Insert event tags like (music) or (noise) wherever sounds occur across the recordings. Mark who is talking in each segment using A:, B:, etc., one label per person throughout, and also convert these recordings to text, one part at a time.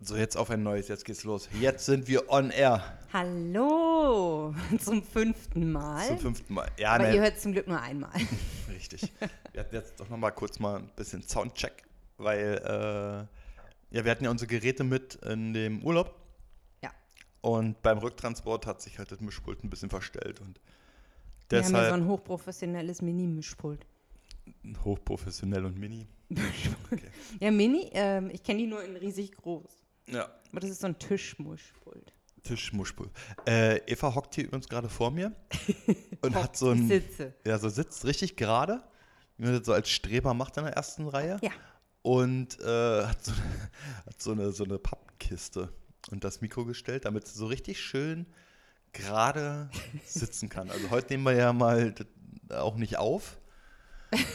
A: So, jetzt auf ein neues, jetzt geht's los. Jetzt sind wir on air.
B: Hallo (laughs) zum fünften Mal.
A: Zum fünften Mal. Ja,
B: Aber
A: ne,
B: ihr hört es zum Glück nur einmal. (laughs)
A: richtig. Wir hatten jetzt doch nochmal kurz mal ein bisschen Soundcheck, weil äh, ja, wir hatten ja unsere Geräte mit in dem Urlaub
B: Ja.
A: und beim Rücktransport hat sich halt das Mischpult ein bisschen verstellt und
B: Wir haben ja so
A: deshalb
B: ein hochprofessionelles Mini-Mischpult.
A: hochprofessionell und mini. (laughs)
B: Ja, Mini, ähm, ich kenne die nur in riesig groß.
A: Ja,
B: Aber das ist so ein Tischmischpult.
A: Tischmuschpult. Äh, Eva hockt hier übrigens gerade vor mir (laughs) und hat so ein,
B: sitze.
A: ja, so sitzt richtig gerade, wie man das so als Streber macht in der ersten Reihe.
B: Ja.
A: Und äh, hat, so, (laughs) hat so, eine, so eine Pappkiste und das Mikro gestellt, damit sie so richtig schön gerade sitzen kann. Also heute nehmen wir ja mal das auch nicht auf.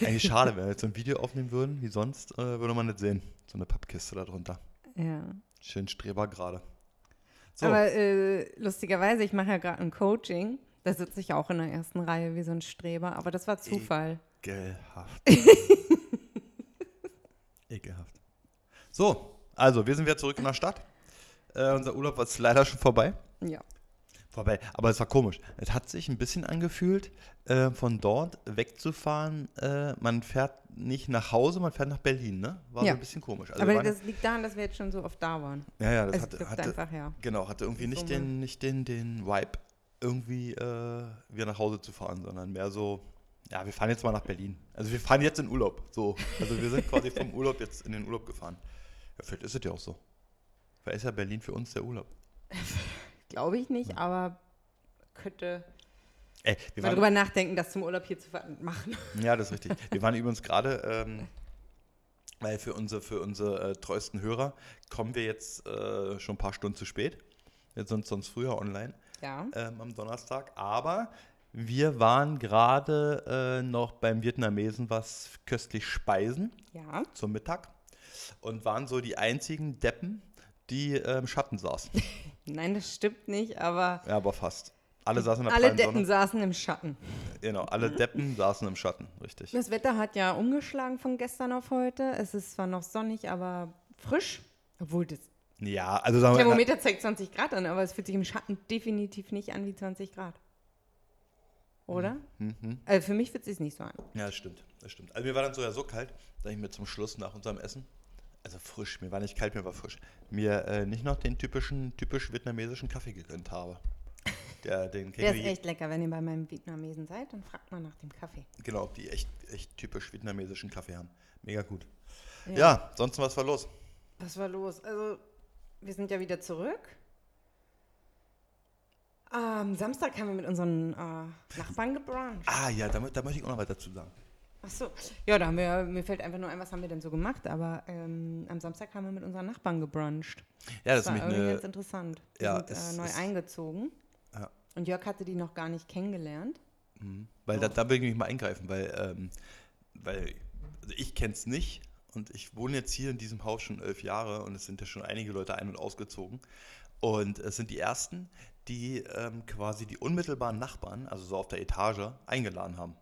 A: Eigentlich schade, wenn wir jetzt so ein Video aufnehmen würden, wie sonst, äh, würde man nicht sehen. So eine Pappkiste da drunter.
B: Ja.
A: Schön Streber gerade. So,
B: Aber äh, lustigerweise, ich mache ja gerade ein Coaching. Da sitze ich auch in der ersten Reihe wie so ein Streber. Aber das war Zufall.
A: ekelhaft. (laughs) ekelhaft. So, also wir sind wieder zurück in der Stadt. Äh, unser Urlaub war leider schon vorbei.
B: Ja.
A: Vorbei. Aber es war komisch. Es hat sich ein bisschen angefühlt, äh, von dort wegzufahren. Äh, man fährt nicht nach Hause, man fährt nach Berlin, ne? War
B: Ja.
A: so ein bisschen komisch. Also
B: Aber das liegt daran, dass wir jetzt schon so oft da waren.
A: ja, ja, das
B: Es
A: hatte, hatte,
B: einfach, ja.
A: genau, hatte irgendwie nicht
B: Summe.
A: den, nicht den, den Vibe, irgendwie äh, wieder nach Hause zu fahren, sondern mehr so, ja, wir fahren jetzt mal nach Berlin. Also wir fahren jetzt in Urlaub. So. Also wir sind quasi vom Urlaub jetzt in den Urlaub gefahren. Ja, vielleicht ist es ja auch so. Vielleicht ist ja Berlin für uns der Urlaub. (laughs)
B: Glaube ich nicht, aber könnte
A: Ey, wir
B: mal
A: waren,
B: drüber nachdenken, das zum Urlaub hier zu machen.
A: Ja, das ist richtig. Wir waren übrigens gerade, ähm, weil für unsere, für unsere äh, treuesten Hörer kommen wir jetzt äh, schon ein paar Stunden zu spät. Wir sind sonst früher online
B: Ja.
A: ähm, am Donnerstag. Aber wir waren gerade äh, noch beim Vietnamesen was köstlich speisen
B: Ja.
A: zum Mittag und waren so die einzigen Deppen, die im Schatten saßen. (laughs)
B: Nein, das stimmt nicht, aber
A: Ja, aber fast. Alle saßen in der
B: alle Deppen
A: Sonne.
B: saßen im Schatten.
A: Genau, alle Deppen saßen im Schatten, richtig.
B: Das Wetter hat ja umgeschlagen von gestern auf heute. Es ist zwar noch sonnig, aber frisch. Obwohl das
A: Ja, also sagen wir
B: Thermometer zeigt 20 Grad an, aber es fühlt sich im Schatten definitiv nicht an wie 20 Grad. Oder?
A: Mhm.
B: Also für mich fühlt es sich nicht so an.
A: Ja, das stimmt, das stimmt. Also mir war dann sogar so kalt, dass ich mir zum Schluss nach unserem Essen, also frisch, mir war nicht kalt, mir war frisch, mir äh, nicht noch den typischen, typisch vietnamesischen Kaffee gegönnt habe. Der, den
B: Der ist echt lecker. Wenn ihr bei meinem Vietnamesen seid, dann fragt man nach dem Kaffee.
A: Genau, die echt, echt typisch vietnamesischen Kaffee haben. Mega gut. Ja,
B: Ja.
A: sonst was war los?
B: Was war los? Also, wir sind ja wieder zurück. Am Samstag haben wir mit unseren äh, Nachbarn gebruncht.
A: Ah ja, da, da möchte ich auch noch was dazu sagen.
B: Ach so. Ja, da haben wir, mir fällt einfach nur ein, was haben wir denn so gemacht, aber ähm, am Samstag haben wir mit unseren Nachbarn gebruncht.
A: Ja, das
B: Das
A: ist
B: war irgendwie
A: eine,
B: ganz interessant. Wir
A: ja,
B: sind
A: es
B: äh, neu
A: ist-
B: eingezogen.
A: Ja.
B: Und Jörg hatte die noch gar nicht kennengelernt.
A: Mhm. Weil da, da will ich mich mal eingreifen, weil, ähm, weil also ich kenne es nicht und ich wohne jetzt hier in diesem Haus schon elf Jahre und es sind ja schon einige Leute ein- und ausgezogen. Und es sind die ersten, die ähm, quasi die unmittelbaren Nachbarn, also so auf der Etage, eingeladen haben.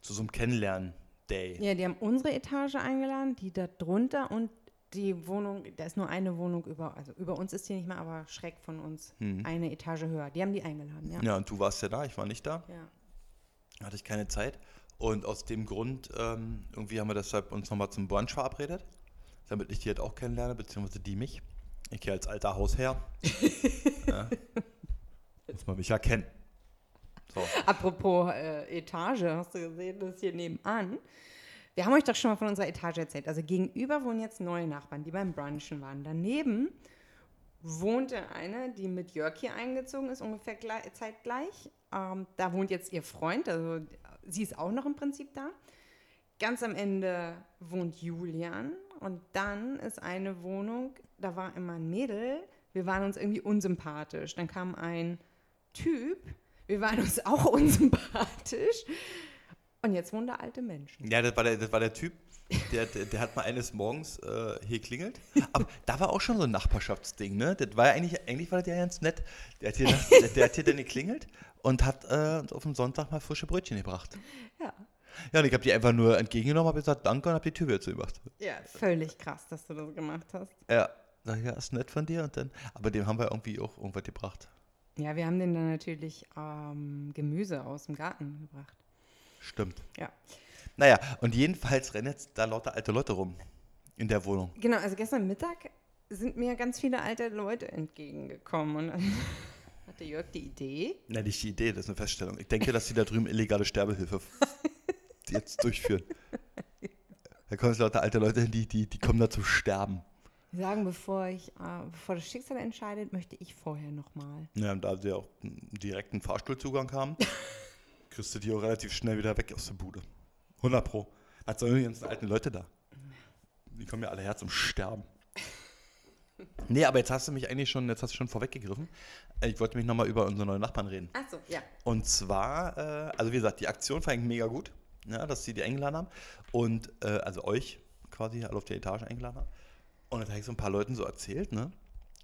A: Zu so einem Kennenlernen-Day.
B: Ja, die haben unsere Etage eingeladen, die da drunter und die Wohnung, da ist nur eine Wohnung über, also über uns ist die nicht mehr, aber schräg von uns, eine Etage höher. Die haben die eingeladen, ja.
A: Ja, und du warst ja da, ich war nicht da.
B: ja.
A: hatte ich keine Zeit. Und aus dem Grund, ähm, irgendwie haben wir deshalb uns nochmal zum Brunch verabredet, damit ich die halt auch kennenlerne, beziehungsweise die mich. Ich hier als alter Hausherr. (laughs) ja. Muss man mich ja kennen. So.
B: Apropos äh, Etage, hast du gesehen, das hier nebenan. Wir haben euch doch schon mal von unserer Etage erzählt. Also gegenüber wohnen jetzt neue Nachbarn, die beim Brunchen waren. Daneben wohnte eine, die mit Jörg hier eingezogen ist, ungefähr gleich, zeitgleich. Ähm, da wohnt jetzt ihr Freund, also sie ist auch noch im Prinzip da. Ganz am Ende wohnt Julian und dann ist eine Wohnung, da war immer ein Mädel, wir waren uns irgendwie unsympathisch. Dann kam ein Typ, wir waren uns auch (laughs) unsympathisch und jetzt wohnen da alte Menschen.
A: Ja, das war der, das war der Typ, der, der, der hat mal eines Morgens äh, hier klingelt. Aber da war auch schon so ein Nachbarschaftsding, ne? Das war ja eigentlich, eigentlich war das ja ganz nett. Der hat hier, der, der hat hier dann geklingelt und hat äh, uns auf dem Sonntag mal frische Brötchen gebracht.
B: Ja.
A: Ja, und ich habe die einfach nur entgegengenommen, habe gesagt, danke und habe die Tür wieder zugemacht.
B: Ja, völlig krass, dass du das gemacht hast.
A: Ja, Na ja, ist nett von dir. Und dann, aber dem haben wir irgendwie auch irgendwas gebracht.
B: Ja, wir haben den dann natürlich ähm, Gemüse aus dem Garten gebracht.
A: Stimmt.
B: Ja.
A: Naja, und jedenfalls rennen jetzt da lauter alte Leute rum in der Wohnung.
B: Genau, also gestern Mittag sind mir ganz viele alte Leute entgegengekommen und dann (laughs) hatte Jörg die Idee.
A: Nein, nicht die Idee, das ist eine Feststellung. Ich denke, dass sie da drüben illegale Sterbehilfe (laughs) jetzt durchführen. (laughs) Da kommen jetzt lauter alte Leute hin, die, die, die kommen da zum Sterben.
B: Sagen, bevor, ich, äh, bevor das Schicksal entscheidet, möchte ich vorher nochmal.
A: Ja, und da sie auch einen direkten Fahrstuhlzugang haben, (laughs) kriegst du die auch relativ schnell wieder weg aus der Bude. 100 Pro. Hat so die ganzen alten Leute da. Die kommen ja alle her zum Sterben. (laughs) Nee, aber jetzt hast du mich eigentlich schon, jetzt hast du schon vorweggegriffen. Ich wollte mich nochmal über unsere neuen Nachbarn reden.
B: Achso, ja.
A: Und zwar, äh, also wie gesagt, die Aktion fand ich mega gut, ja, dass sie die eingeladen haben. Und, äh, also euch quasi alle auf der Etage eingeladen haben. Und dann habe ich so ein paar Leuten so erzählt, ne?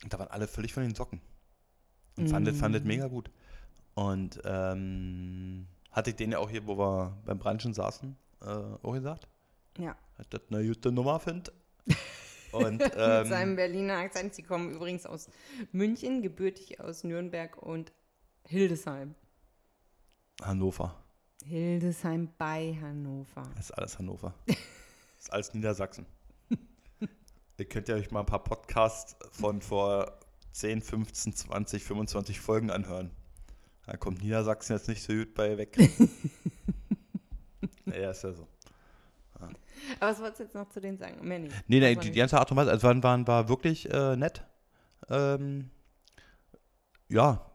A: Und da waren alle völlig von den Socken. Und fandet, fandet mega gut. Und ähm, hatte ich denen ja auch hier, wo wir beim Branchen saßen, äh, auch gesagt,
B: Ja.
A: dass das eine gute Nummer findet. (laughs) Und
B: Mit
A: ähm,
B: seinem Berliner Akzent. Sie kommen übrigens aus München, gebürtig aus Nürnberg und Hildesheim.
A: Hannover.
B: Hildesheim bei Hannover.
A: Das ist alles Hannover. Das ist alles Niedersachsen. Ihr könnt ja euch mal ein paar Podcasts von vor 10, 15, 20, 25 Folgen anhören. Da kommt Niedersachsen jetzt nicht so gut bei weg. (laughs) ja, ist ja so.
B: Aber was wolltest du jetzt noch zu denen sagen? Mehr nicht.
A: Nee, nee, die, die ganze Art und Weise, also waren, waren, war wirklich äh, nett. Ähm, ja,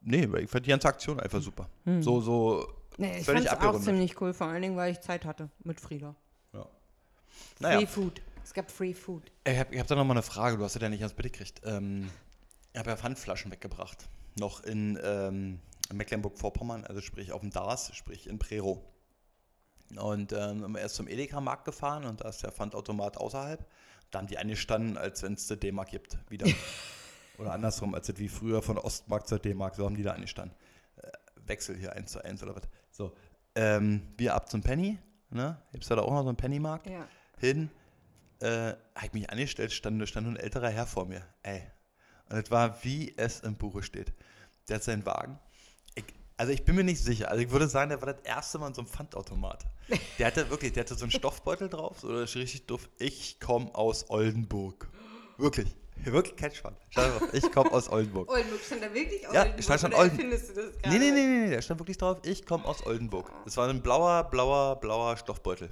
A: nee, ich fand die ganze Aktion einfach super.
B: Hm.
A: So, so,
B: Nee, ich fand es auch ziemlich cool, vor allen Dingen, weil ich Zeit hatte mit Frieda.
A: ja.
B: Free
A: Naja,
B: Food. Es gab Free Food.
A: ich habe hab da nochmal eine Frage, du hast ja nicht ganz bitte gekriegt. Ähm, ich habe ja Pfandflaschen weggebracht. Noch in ähm, Mecklenburg-Vorpommern, also sprich auf dem Dars, sprich in Prero. Und ähm, wir erst zum Edeka-Markt gefahren und da ist der Pfandautomat außerhalb. Da haben die angestanden, als wenn es eine D-Mark gibt, wieder. (laughs) oder andersrum, als es wie früher von Ostmark zur D-Mark, so haben die da angestanden. Äh, Wechsel hier eins zu eins oder was. So, ähm, wir ab zum Penny, ne? Gibt's da auch noch so einen Pennymarkt?
B: Ja.
A: hin, äh, habe ich mich angestellt, stand, stand ein älterer Herr vor mir. Ey. Und es war, wie es im Buche steht. Der hat seinen Wagen. Ich, also ich bin mir nicht sicher. Also ich würde sagen, der war das erste Mal in so einem Pfandautomat. Der hatte wirklich, der hatte so einen Stoffbeutel drauf, so das ist richtig doof. Ich komme aus Oldenburg. Wirklich. Wirklich kein mal, Ich komme aus Oldenburg.
B: Oldenburg stand da wirklich
A: Ja,
B: Oldenburg,
A: stand schon Olden-
B: Findest du das
A: Nee, nee, nee, nee, nee, da stand wirklich drauf, ich komme aus Oldenburg. Das war ein blauer, blauer, blauer Stoffbeutel.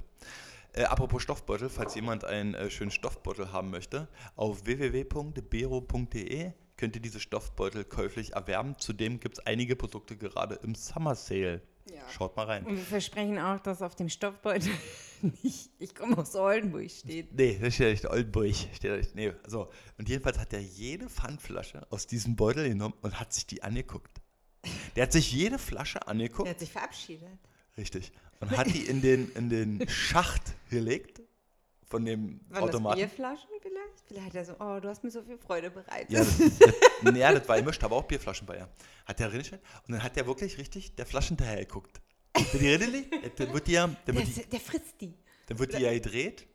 A: Äh, apropos Stoffbeutel, falls jemand einen äh, schönen Stoffbeutel haben möchte, auf www.bero.de könnt ihr diese Stoffbeutel käuflich erwerben. Zudem gibt es einige Produkte gerade im Summer Sale.
B: Ja.
A: Schaut mal rein.
B: Und wir versprechen auch, dass auf dem Stoffbeutel (laughs) nicht, ich komme aus Oldenburg steht.
A: Nee, das steht ja nicht Oldenburg. Steht. Nee, so. Und jedenfalls hat er jede Pfandflasche aus diesem Beutel genommen und hat sich die angeguckt. Der hat sich jede Flasche angeguckt.
B: Der hat sich verabschiedet.
A: Richtig. Und hat die in den, in den Schacht gelegt von dem
B: Waren
A: Automaten.
B: das Bierflaschen vielleicht? Vielleicht hat er so, oh, du hast mir so viel Freude bereitet.
A: Ja, das, das, ja, das war gemischt, aber auch Bierflaschen bei ihr. Hat der reingestellt und dann hat der wirklich richtig der Flaschen hinterher geguckt. Wenn die drin liegt, dann wird die ja, dann
B: der,
A: wird die,
B: der frisst die.
A: dann wird die ja gedreht,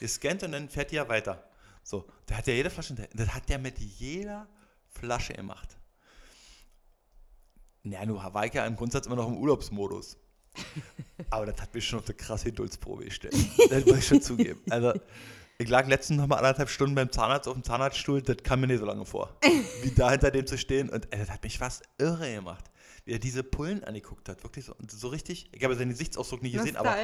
A: gescannt und dann fährt die ja weiter. So, der hat ja jede Flasche hinterher. Das hat der mit jeder Flasche gemacht. Ja, nur war ich ja im Grundsatz immer noch im Urlaubsmodus. (laughs) Aber das hat mich schon auf eine krasse Geduldsprobe gestellt. Das muss ich schon zugeben. Also, ich lag letztens noch mal anderthalb Stunden beim Zahnarzt auf dem Zahnarztstuhl, das kam mir nicht so lange vor. Wie da hinter dem zu stehen und ey, das hat mich fast irre gemacht. Wie er diese Pullen angeguckt hat, wirklich so, so richtig, ich habe seinen Gesichtsausdruck nicht gesehen, aber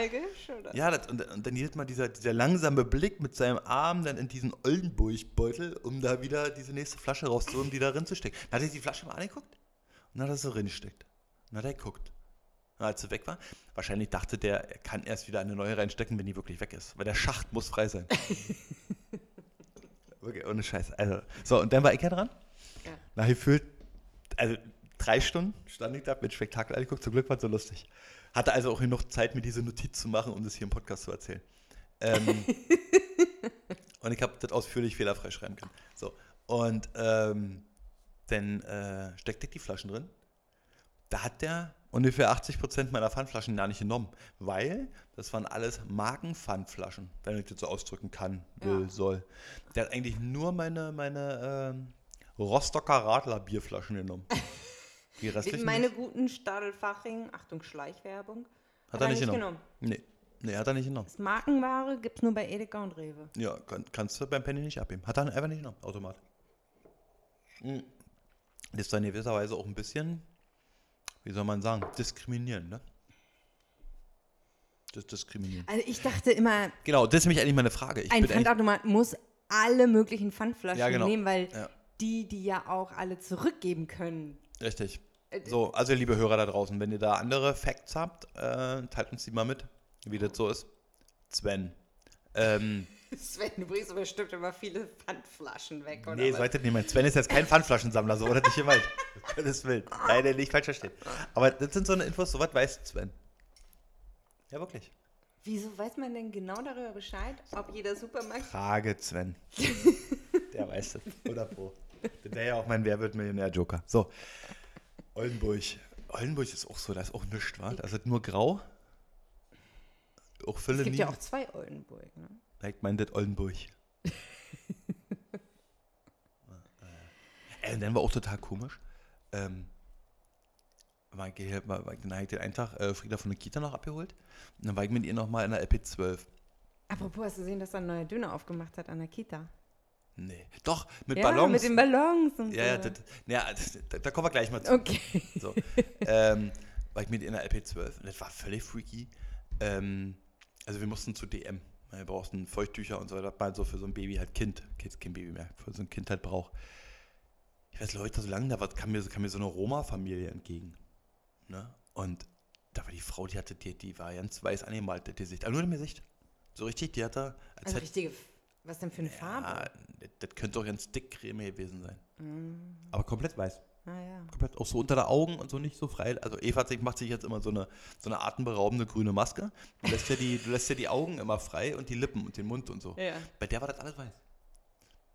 B: oder?
A: ja, das, und, und dann jedes Mal dieser, dieser langsame Blick mit seinem Arm dann in diesen Oldenburg-Beutel, um da wieder diese nächste Flasche rauszuholen, die da drin zu stecken. Dann hat er die Flasche mal angeguckt und dann hat er so drin. Und dann hat er geguckt. Als sie weg war, wahrscheinlich dachte der, er kann erst wieder eine neue reinstecken, wenn die wirklich weg ist. Weil der Schacht muss frei sein. (laughs) wirklich, ohne Scheiß. Also, so, und dann war ich ja dran.
B: Ja.
A: Nach gefühlt, also drei Stunden stand ich da mit Spektakel angeguckt. Zum Glück war es so lustig. Hatte also auch genug Zeit, mir diese Notiz zu machen, um das hier im Podcast zu erzählen. Ähm, (laughs) und ich habe das ausführlich fehlerfrei schreiben können. So, und ähm, dann äh, steckte ich die Flaschen drin. Da hat der ungefähr 80% meiner Pfandflaschen gar nicht genommen, weil das waren alles Markenpfandflaschen, wenn ich das so ausdrücken kann, will,
B: Ja.
A: soll. Der hat eigentlich nur meine, meine ähm, Rostocker Radler Bierflaschen genommen. (laughs) Die restlichen
B: Meine
A: nicht.
B: guten Stadelfaching, Achtung, Schleichwerbung,
A: hat er nicht genommen. Nee. nee, hat er nicht genommen.
B: Das Markenware gibt es nur bei Edeka und Rewe.
A: Ja, kann, kannst du beim Penny nicht abgeben. Hat er einfach nicht genommen, Automat. Hm. Das ist dann in gewisser Weise auch ein bisschen, wie soll man sagen, diskriminierend, ne? Das ist diskriminierend.
B: Also ich dachte immer,
A: Genau, das ist nämlich eigentlich meine Frage. Ich
B: ein Pfandautomat muss alle möglichen Pfandflaschen
A: Ja, genau.
B: nehmen, weil
A: Ja.
B: die, die ja auch alle zurückgeben können.
A: richtig.
B: Äh,
A: So, also liebe Hörer da draußen, wenn ihr da andere Facts habt, äh, teilt uns die mal mit, wie das so ist. Sven. Ähm,
B: Sven, du bringst aber bestimmt immer viele Pfandflaschen weg, oder?
A: nee,
B: was?
A: sollte nicht mein. Sven ist jetzt kein Pfandflaschensammler, so oder nicht gemeint. Das will. Nein, der nicht falsch verstehen. Aber das sind so eine Infos, so was weiß Sven. Ja, wirklich.
B: Wieso weiß man denn genau darüber Bescheid, ob jeder Supermarkt.
A: Frage Sven. (laughs) Der weiß das. Oder Pro. Der wäre ja auch mein Wer wird Millionär-Joker. So. Oldenburg. Oldenburg ist auch so, da ist auch nichts, wa? Da ist halt nur grau. Auch Fülle
B: Es gibt
A: nie.
B: ja auch zwei Oldenburg, ne?
A: Ich meine das Oldenburg. (laughs) Äh, dann war auch total komisch. Ähm, war ich war, war ich, dann habe ich den einen Tag äh, Frieda von der Kita noch abgeholt. Und dann war ich mit ihr nochmal in der LP12.
B: Apropos, hast du gesehen, dass da ein neuer Döner aufgemacht hat an der Kita?
A: Nee. Doch, mit
B: ja,
A: Ballons.
B: mit den Ballons und
A: ja, ja,
B: so.
A: ja das, da, da kommen wir gleich mal zu.
B: Okay.
A: So. ähm, war ich mit ihr in der LP12 und das war völlig freaky. Ähm, also wir mussten zu DM. Wir brauchten Feuchttücher und so weiter, mal so für so ein Baby halt Kind. Jetzt kein Baby mehr, für so ein Kind halt braucht. Ich weiß, Leute, so lange da war, kam mir, kam mir so eine Roma-Familie entgegen. Ne? Und da war die Frau, die hatte, die, die war ganz weiß angemalt, das Gesicht. Aber nur im Gesicht. So richtig, die hatte, als
B: Also
A: hätte,
B: richtige. Was denn für eine
A: ja,
B: Farbe?
A: das, das könnte auch ganz dick Creme gewesen sein.
B: Mm,
A: Aber komplett weiß.
B: Ah ja.
A: komplett auch so unter der Augen und so nicht so frei. Also Eva hat sich- macht sich jetzt immer so eine, so eine atemberaubende grüne Maske. Du lässt, ja die, du lässt ja die Augen immer frei und die Lippen und den Mund und so.
B: ja.
A: Bei der war das alles weiß.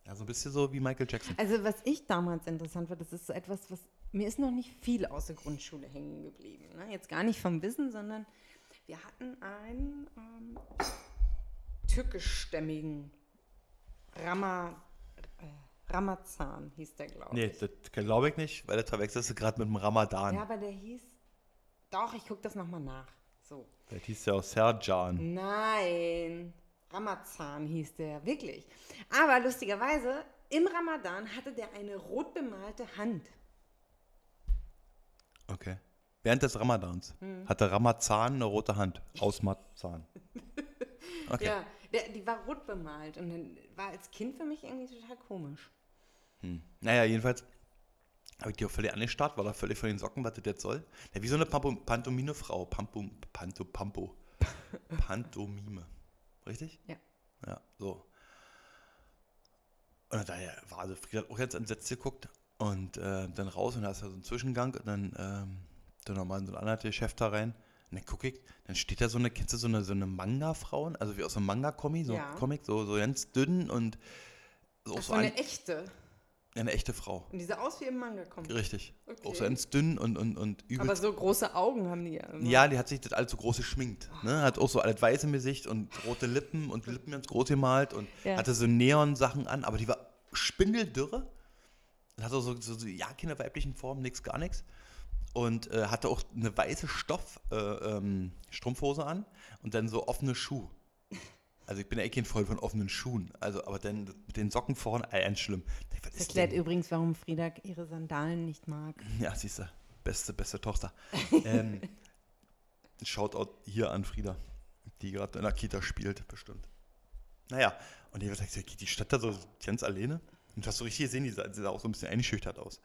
A: Ja, so ein bisschen so wie Michael Jackson.
B: Also was ich damals interessant fand, das ist so etwas, was mir ist noch nicht viel aus der Grundschule hängen geblieben. Ne? Jetzt gar nicht vom Wissen, sondern wir hatten einen ähm, türkischstämmigen Rama, äh, Ramazan hieß der, glaube
A: Nee,
B: ich.
A: das glaube ich nicht, weil das verwechselst du gerade mit dem Ramadan.
B: Ja, aber der hieß. Doch, ich gucke das nochmal nach. So.
A: Das hieß ja auch Serjan.
B: Nein, Ramazan hieß der, wirklich. Aber lustigerweise, im Ramadan hatte der eine rot bemalte Hand.
A: Okay. Während des Ramadans
B: Hm.
A: hatte Ramazan eine rote Hand. Aus Marzahn. (laughs) Okay.
B: Ja, der, die war rot bemalt und war als Kind für mich irgendwie total komisch.
A: Hm. Naja, jedenfalls habe ich die auch völlig angestarrt, war da völlig von den Socken, was das jetzt soll. Ja, wie so eine Pantomime-Frau. Pampo, Panto, Pampo. (laughs) Pantomime. Richtig?
B: Ja.
A: Ja, so. Und daher war also Frieda hat auch jetzt entsetzt geguckt und äh, dann raus und da ist ja so ein Zwischengang und dann, ähm, dann nochmal in so ein anderes Geschäft da rein. Und dann gucke ich, dann steht da so eine, kennst du so eine, so eine Manga-Frauen, also wie aus einem Manga-Comic, so,
B: Ja.
A: Comic, so, so ganz dünn und so,
B: Das
A: so
B: eine echte.
A: Eine echte Frau.
B: Und die sah aus wie im Manga kommt.
A: Richtig. Auch so
B: Okay.
A: ganz dünn und, und, und
B: Aber
A: übelst.
B: so große Augen haben die ja. immer.
A: ja, die hat sich das alles so groß geschminkt. Ne? Hat auch so alles weiß im Gesicht und rote Lippen und Lippen ganz groß gemalt und
B: Ja.
A: hatte so Neon-Sachen an, aber die war spindeldürre. Und hatte so, so, so ja, keine weiblichen Formen, nix, gar nichts. Und äh, hatte auch eine weiße Stoff äh, ähm, Strumpfhose an und dann so offene Schuhe. Also ich bin ja eh kein Freund von offenen Schuhen. Also, aber dann mit den Socken vorne, äh, ganz schlimm. Was
B: Das erklärt
A: denn?
B: übrigens, warum Frieda ihre Sandalen nicht mag. (laughs)
A: Ja, siehst du, beste, beste Tochter. (laughs) ähm, Shoutout hier an Frieda, die gerade in der Kita spielt, bestimmt. Naja, und die, die stand da so ganz alleine. Und du hast so richtig gesehen, die sah, die sah auch so ein bisschen eingeschüchtert aus.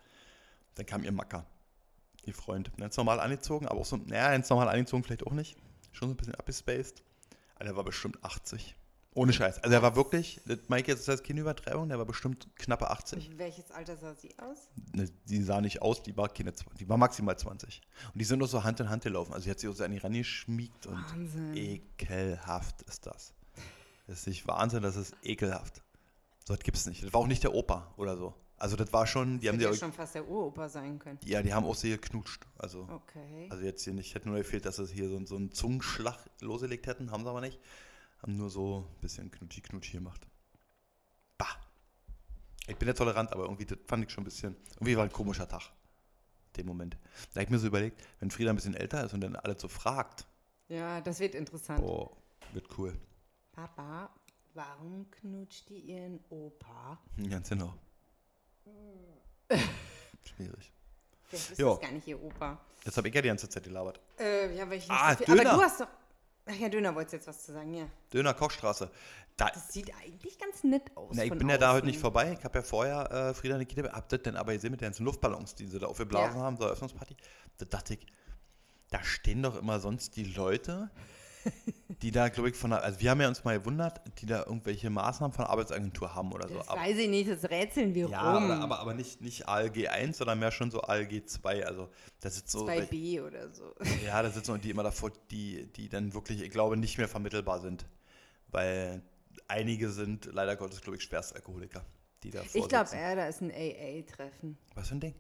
A: Dann kam ihr Macker, ihr Freund. Ganz normal angezogen, aber auch so, naja, ganz normal angezogen vielleicht auch nicht. Schon so ein bisschen abgespaced. Der war bestimmt 80. Ohne Scheiß. Also er war wirklich, das Mike jetzt ist das keine Übertreibung, der war bestimmt knappe 80.
B: Welches Alter sah sie aus?
A: Ne, die sah nicht aus, die war keine 20, die war maximal 20. Und die sind nur so Hand in Hand gelaufen. Also sie hat sich auch so an die Ran geschmiegt und
B: Wahnsinn.
A: ekelhaft ist das. Das ist nicht Wahnsinn, das ist ekelhaft. So was gibt's nicht. Das war auch nicht der Opa oder so. Also das war schon, die haben
B: Hätte
A: die,
B: ja schon fast der Uropa sein können.
A: ja, die haben auch sehr geknutscht. Also,
B: Okay.
A: also jetzt hier nicht, hätte nur gefehlt, dass sie hier so, so einen Zungenschlag losgelegt hätten, haben sie aber nicht. Haben nur so ein bisschen Knutschi-Knutschi gemacht. Bah. Ich bin ja tolerant, aber irgendwie, das fand ich schon ein bisschen, irgendwie war ein komischer Tag. Dem Moment. Da habe ich mir so überlegt, wenn Frieda ein bisschen älter ist und dann alles so fragt,
B: Ja, das wird interessant.
A: boah, wird cool.
B: Papa, warum knutscht die ihren Opa?
A: Ganz genau. (laughs) Schwierig.
B: Das ist das gar nicht ihr Opa.
A: Jetzt habe ich ja die ganze Zeit gelabert.
B: Äh, ja, weil ich nicht
A: Ah,
B: so viel, Aber
A: Döner.
B: du hast doch. Ach ja, Döner wolltest jetzt was zu sagen, ja.
A: Döner Kochstraße. Da,
B: Das sieht eigentlich ganz nett aus.
A: na, ich bin ja da heute
B: außen.
A: nicht vorbei. Ich habe ja vorher äh, Frieda Nikita, habt ihr denn aber gesehen mit den ganzen Luftballons, die sie da aufgeblasen
B: Ja.
A: haben, zur Eröffnungsparty? Da dachte ich, da stehen doch immer sonst die Leute, die da, glaube ich, von der, also wir haben ja uns mal gewundert, die da irgendwelche Maßnahmen von der Arbeitsagentur haben oder so.
B: Das
A: Aber-
B: weiß ich nicht, das rätseln wir
A: ja,
B: rum.
A: aber, aber, aber nicht, nicht ALG 1, sondern mehr schon so ALG 2. Also das ist so.
B: 2b oder so. (laughs)
A: Ja, da sitzen die immer davor, die, die dann wirklich, ich glaube, nicht mehr vermittelbar sind. Weil einige sind leider Gottes, glaube ich, Schwerstalkoholiker, die da
B: Ich glaube eher, da ist ein AA-Treffen.
A: Was für ein Ding?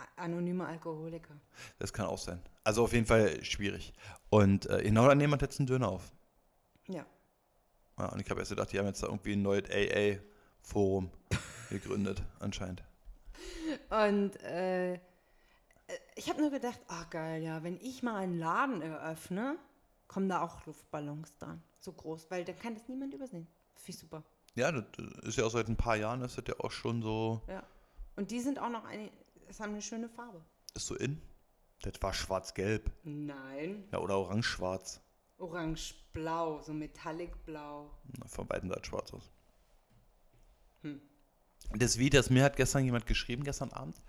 B: A- Anonyme Alkoholiker.
A: Das kann auch sein. Also auf jeden Fall schwierig. Und äh, genau nehmen wir jetzt einen Döner auf.
B: Ja.
A: Ja, und ich habe erst gedacht, die haben jetzt da irgendwie ein neues AA-Forum (laughs) gegründet, anscheinend.
B: Und äh, ich habe nur gedacht, ach geil, ja, wenn ich mal einen Laden eröffne, kommen da auch Luftballons dran. So groß, weil dann kann das niemand übersehen. Finde ich super.
A: Ja, das ist ja auch seit ein paar Jahren, ist das ja auch schon so,
B: Ja. Und die sind auch noch eine, das haben eine schöne Farbe.
A: ist so in. Das war schwarz-gelb.
B: Nein,
A: Ja, oder orange-schwarz.
B: orange-blau, so metallic-blau.
A: Von beiden sah es schwarz aus.
B: Hm.
A: Das Video, das mir hat gestern jemand geschrieben, gestern Abend.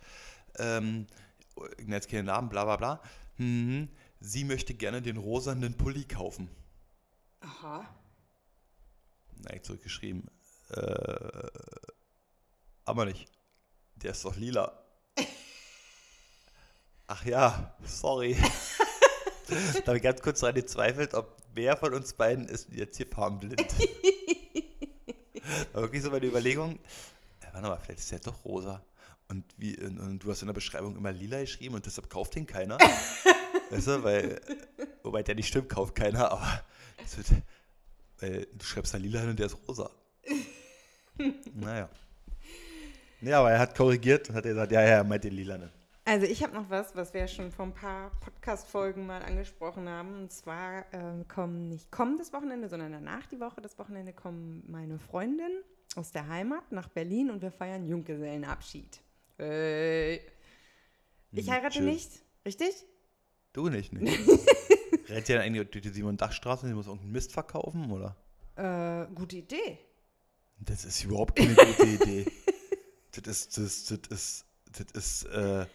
A: Ähm, jetzt keinen Namen, bla bla bla. Mhm. Sie möchte gerne den rosanen Pulli kaufen.
B: Aha.
A: Na, ich zurückgeschrieben. Äh, aber nicht. Der ist doch lila. Ach ja, sorry. da habe ich ganz kurz dran gezweifelt, ob wer von uns beiden ist jetzt hier farbenblind. (laughs) War wirklich so meine Überlegung. Ja, warte mal, vielleicht ist der doch rosa. Und, wie, und, und du hast in der Beschreibung immer lila geschrieben und deshalb kauft den keiner. (laughs) weißt du, weil, wobei der nicht stimmt, kauft keiner, aber wird, weil du schreibst da lila hin und der ist rosa. (laughs) naja. Ja, aber er hat korrigiert und hat gesagt, ja, ja, er meint den lilanen.
B: Also ich habe noch was, was wir schon vor ein paar Podcast-Folgen mal angesprochen haben. Und zwar ähm, kommen nicht kommendes Wochenende, sondern danach die Woche, das Wochenende, kommen meine Freundin aus der Heimat nach Berlin und wir feiern Junggesellenabschied. Äh, ich
A: Hm,
B: heirate
A: schön.
B: nicht, richtig?
A: Du nicht, nicht. (laughs) Rennt ja eigentlich durch die Simon-Dach-Straße und die muss irgendeinen Mist verkaufen, oder?
B: Äh, gute Idee.
A: Das ist überhaupt keine gute Idee. Das ist, das, das ist, das ist, äh,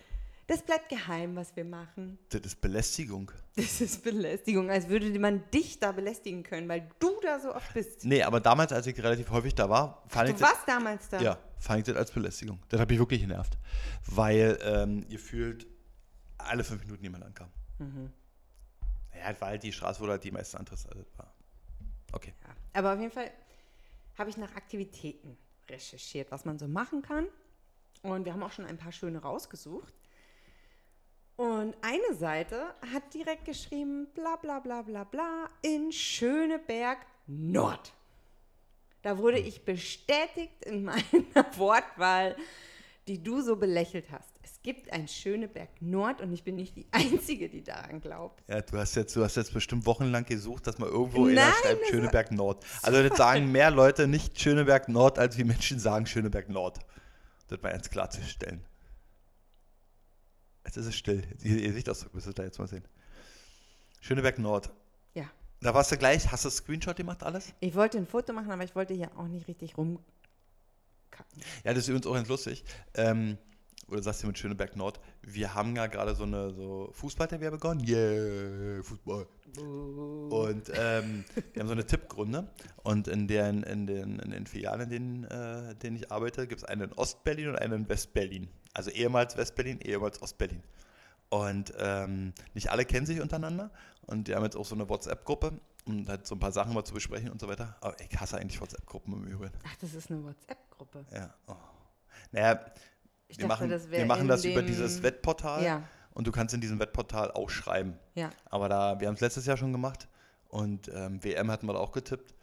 B: Das bleibt geheim, was wir machen.
A: das ist Belästigung.
B: Das ist Belästigung, als würde man dich da belästigen können, weil du da so oft bist.
A: Nee, aber damals, als ich relativ häufig da war, fand ich
B: Du
A: das,
B: warst damals da.
A: ja, fand ich das als Belästigung. Das hat mich wirklich genervt. Weil ähm, ihr fühlt, alle fünf Minuten jemand ankam.
B: Mhm.
A: Ja, das war halt die Straße, wo halt die meisten Antriss das war. Okay.
B: Ja. Aber auf jeden Fall habe ich nach Aktivitäten recherchiert, was man so machen kann. Und wir haben auch schon ein paar schöne rausgesucht. Und eine Seite hat direkt geschrieben, bla bla bla bla bla, in Schöneberg Nord. Da wurde ich bestätigt in (laughs) meiner Wortwahl, die du so belächelt hast. Es gibt ein Schöneberg Nord und ich bin nicht die (laughs) Einzige, die daran glaubt.
A: Ja, du hast jetzt, du hast jetzt bestimmt wochenlang gesucht, dass man irgendwo
B: Nein,
A: schreibt
B: das-
A: Schöneberg Nord. Also das sagen mehr Leute nicht Schöneberg Nord, als wie Menschen sagen Schöneberg Nord. Das mal ganz klarzustellen. Jetzt ist es still. Ihr, ihr seht das, müsst ihr da jetzt mal sehen. Schöneberg Nord.
B: Ja.
A: Da warst du gleich, hast du Screenshot gemacht alles?
B: Ich wollte ein Foto machen, aber ich wollte hier auch nicht richtig rumkacken.
A: Ja, das ist übrigens auch ganz lustig. Ähm, oder sagst du mit Schöneberg Nord, wir haben ja gerade so eine so Fußball-TV begonnen. Yeah, Fußball. Und ähm, wir haben so eine Tippgrunde. Und in, der, in, den, in den Filialen, in denen, äh, denen ich arbeite, gibt es einen in Ostberlin und einen in Westberlin. Also ehemals Westberlin, ehemals Ostberlin. Und ähm, nicht alle kennen sich untereinander. Und die haben jetzt auch so eine WhatsApp-Gruppe, um halt so ein paar Sachen mal zu besprechen und so weiter. Aber ich hasse eigentlich WhatsApp-Gruppen im Übrigen.
B: Ach, das ist eine WhatsApp-Gruppe.
A: Ja. Oh. Naja,
B: Ich
A: wir
B: dachte,
A: machen, wir machen das über dieses Wettportal
B: Ja,
A: und du kannst in diesem Wettportal auch schreiben.
B: ja.
A: Aber da, wir haben es letztes Jahr schon gemacht und ähm, WM hatten wir da auch getippt.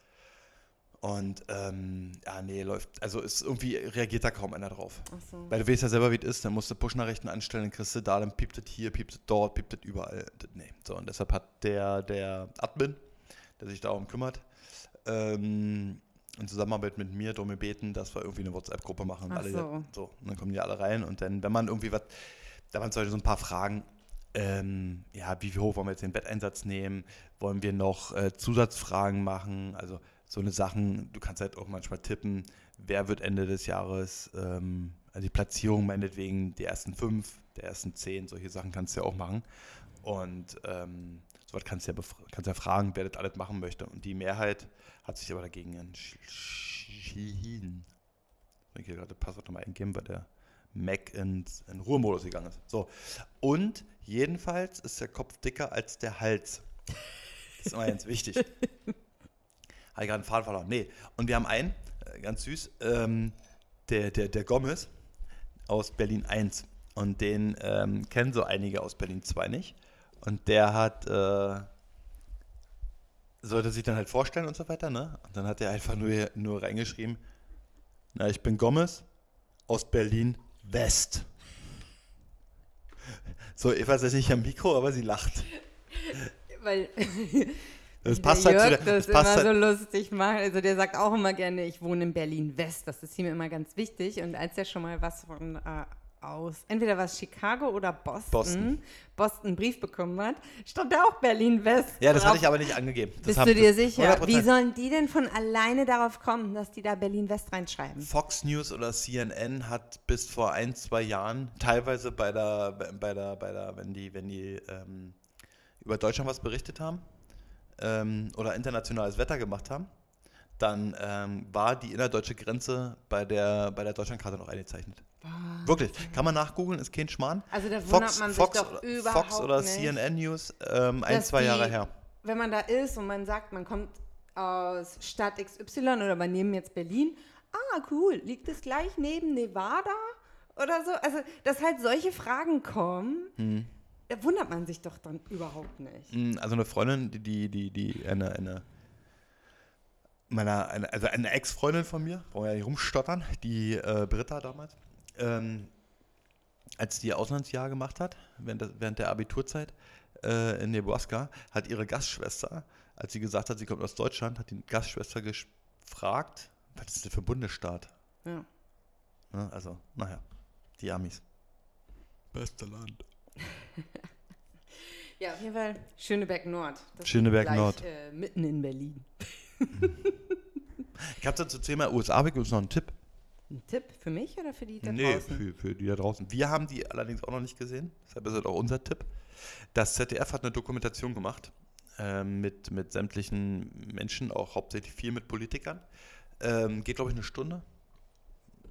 A: Und ähm, ja, nee, läuft. Also ist irgendwie reagiert da kaum einer drauf.
B: So.
A: Weil du weißt ja selber, wie es ist, dann musst du Push-Nachrichten anstellen, dann kriegst du da, dann piept es hier, piept es dort, piept es überall. Nee. So, und deshalb hat der, der Admin, der sich darum kümmert, ähm, in Zusammenarbeit mit mir darum gebeten, dass wir irgendwie eine WhatsApp-Gruppe machen. Und alle,
B: so.
A: so. Und dann kommen die alle rein und dann, wenn man irgendwie was, da waren zum Beispiel so ein paar Fragen, ähm, ja, wie hoch wollen wir jetzt den Wetteinsatz nehmen? Wollen wir noch äh, Zusatzfragen machen? Also so eine Sachen, du kannst halt auch manchmal tippen, wer wird Ende des Jahres, ähm, also die Platzierung meinetwegen, die ersten fünf, der ersten zehn, solche Sachen kannst du ja auch machen. Und ähm, sowas kannst du ja, kannst ja fragen, wer das alles machen möchte. Und die Mehrheit hat sich aber dagegen entschieden. Ich will hier gerade Passwort nochmal eingeben, weil der Mac ins, in Ruhemodus gegangen ist. So. Und jedenfalls ist der Kopf dicker als der Hals. Das ist immer ganz wichtig. Habe ich gerade einen Faden. Nee. Und wir haben einen, äh, ganz süß, ähm, der, der, der Gomez aus Berlin 1. Und den ähm, kennen so einige aus Berlin 2 nicht. Und der hat, äh, sollte sich dann halt vorstellen und so weiter, ne? Und dann hat er einfach nur, nur reingeschrieben, na, ich bin Gomez aus Berlin West. So, Eva ist jetzt nicht am Mikro, aber sie lacht.
B: Weil (laughs)
A: Das
B: der (laughs)
A: passt halt zu der,
B: das
A: das passt
B: immer
A: halt,
B: so lustig macht. Also der sagt auch immer gerne, ich wohne in Berlin-West. Das ist ihm immer ganz wichtig. Und als er schon mal was von äh, aus, entweder was Chicago oder Boston,
A: Boston.
B: Boston, einen Brief bekommen hat, stand da auch Berlin-West.
A: Ja, das
B: drauf.
A: hatte ich aber nicht angegeben. Das
B: Bist du dir sicher?
A: 100%.
B: Wie sollen die denn von alleine darauf kommen, dass die da Berlin-West reinschreiben?
A: Fox News oder CNN hat bis vor ein, zwei Jahren teilweise bei der, bei der, bei der, wenn die, wenn die ähm, über Deutschland was berichtet haben ähm, oder internationales Wetter gemacht haben, dann ähm, war die innerdeutsche Grenze bei der, bei der Deutschlandkarte noch eingezeichnet. Wirklich. Kann man nachgoogeln, ist kein Schmarrn.
B: Also da wundert
A: Fox,
B: man sich
A: Fox,
B: doch überhaupt
A: Fox oder
B: nicht.
A: CNN News, ähm, ein, zwei
B: die-
A: Jahre her.
B: Wenn man da ist und man sagt, man kommt aus Stadt XY oder wir nehmen jetzt Berlin, ah, cool, liegt es gleich neben Nevada oder so? Also, dass halt solche Fragen kommen,
A: Hm.
B: da wundert man sich doch dann überhaupt nicht.
A: Mm, Also eine Freundin, die, die, die, die eine, eine meiner, eine, also eine Ex-Freundin von mir, brauchen wir ja nicht rumstottern, die äh, Britta damals, ähm, als die ihr Auslandsjahr gemacht hat, während der, während der Abiturzeit äh, in Nebraska, hat ihre Gastschwester, als sie gesagt hat, sie kommt aus Deutschland, hat die Gastschwester gefragt, was ist das für ein Bundesstaat?
B: Ja.
A: Ne? Also, naja, die Amis. Beste Land. (laughs)
B: ja, auf jeden Fall Schöneberg Nord. Das
A: Schöneberg
B: gleich,
A: Nord.
B: Äh, mitten in Berlin. (laughs)
A: Ich habe dazu Thema USA übrigens noch einen Tipp.
B: Ein Tipp für mich oder für die da
A: nee,
B: draußen?
A: für, für die da draußen. Wir haben die allerdings auch noch nicht gesehen. Deshalb ist das auch unser Tipp. Das ZDF hat eine Dokumentation gemacht ähm, mit, mit sämtlichen Menschen, auch hauptsächlich viel mit Politikern. Ähm, geht, glaube ich, eine Stunde.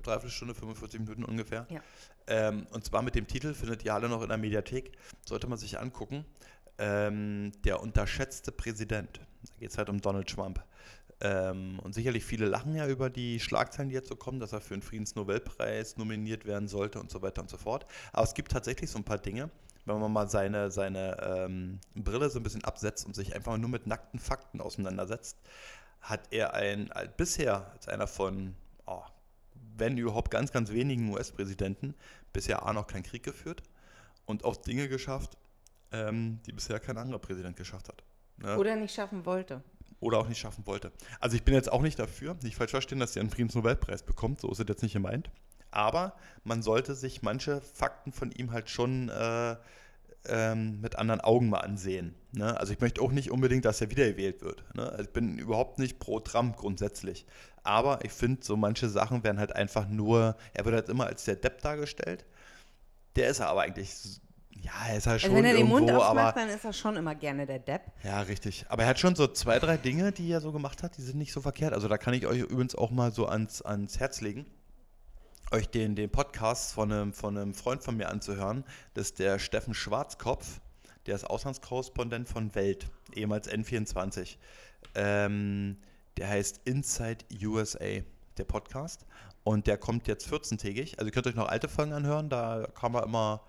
A: Dreiviertel Stunde, 45 Minuten ungefähr.
B: Ja.
A: Ähm, und zwar mit dem Titel, findet ihr alle noch in der Mediathek, sollte man sich angucken. Ähm, der unterschätzte Präsident. Da geht es halt um Donald Trump. Ähm, und sicherlich viele lachen ja über die Schlagzeilen, die jetzt so kommen, dass er für den Friedensnobelpreis nominiert werden sollte und so weiter und so fort. Aber es gibt tatsächlich so ein paar Dinge, wenn man mal seine, seine ähm, Brille so ein bisschen absetzt und sich einfach nur mit nackten Fakten auseinandersetzt, hat er ein, äh, bisher als einer von, oh, wenn überhaupt ganz, ganz wenigen US-Präsidenten, bisher A noch keinen Krieg geführt und auch Dinge geschafft, ähm, die bisher kein anderer Präsident geschafft hat. Ne?
B: Oder nicht schaffen wollte.
A: Oder auch nicht schaffen wollte. Also ich bin jetzt auch nicht dafür, nicht falsch verstehen, dass er einen Friedensnobelpreis bekommt, so ist es jetzt nicht gemeint. Aber man sollte sich manche Fakten von ihm halt schon äh, ähm, mit anderen Augen mal ansehen. Ne? Also ich möchte auch nicht unbedingt, dass er wiedergewählt wird. Ne? Also ich bin überhaupt nicht pro Trump grundsätzlich. Aber ich finde, so manche Sachen werden halt einfach nur, er wird halt immer als der Depp dargestellt. Der ist er aber eigentlich, ja, er ist halt
B: Also
A: schon
B: wenn er den Mund
A: irgendwo, aber
B: aufmacht, dann ist er schon immer gerne der Depp.
A: ja, richtig. Aber er hat schon so zwei, drei Dinge, die er so gemacht hat, die sind nicht so verkehrt. Also da kann ich euch übrigens auch mal so ans, ans Herz legen, euch den, den Podcast von einem, von einem Freund von mir anzuhören. Das ist der Steffen Schwarzkopf, der ist Auslandskorrespondent von Welt, ehemals N24. Ähm, der heißt Inside USA, der Podcast. Und der kommt jetzt 14-tägig. Also ihr könnt euch noch alte Folgen anhören. Da kann man immer,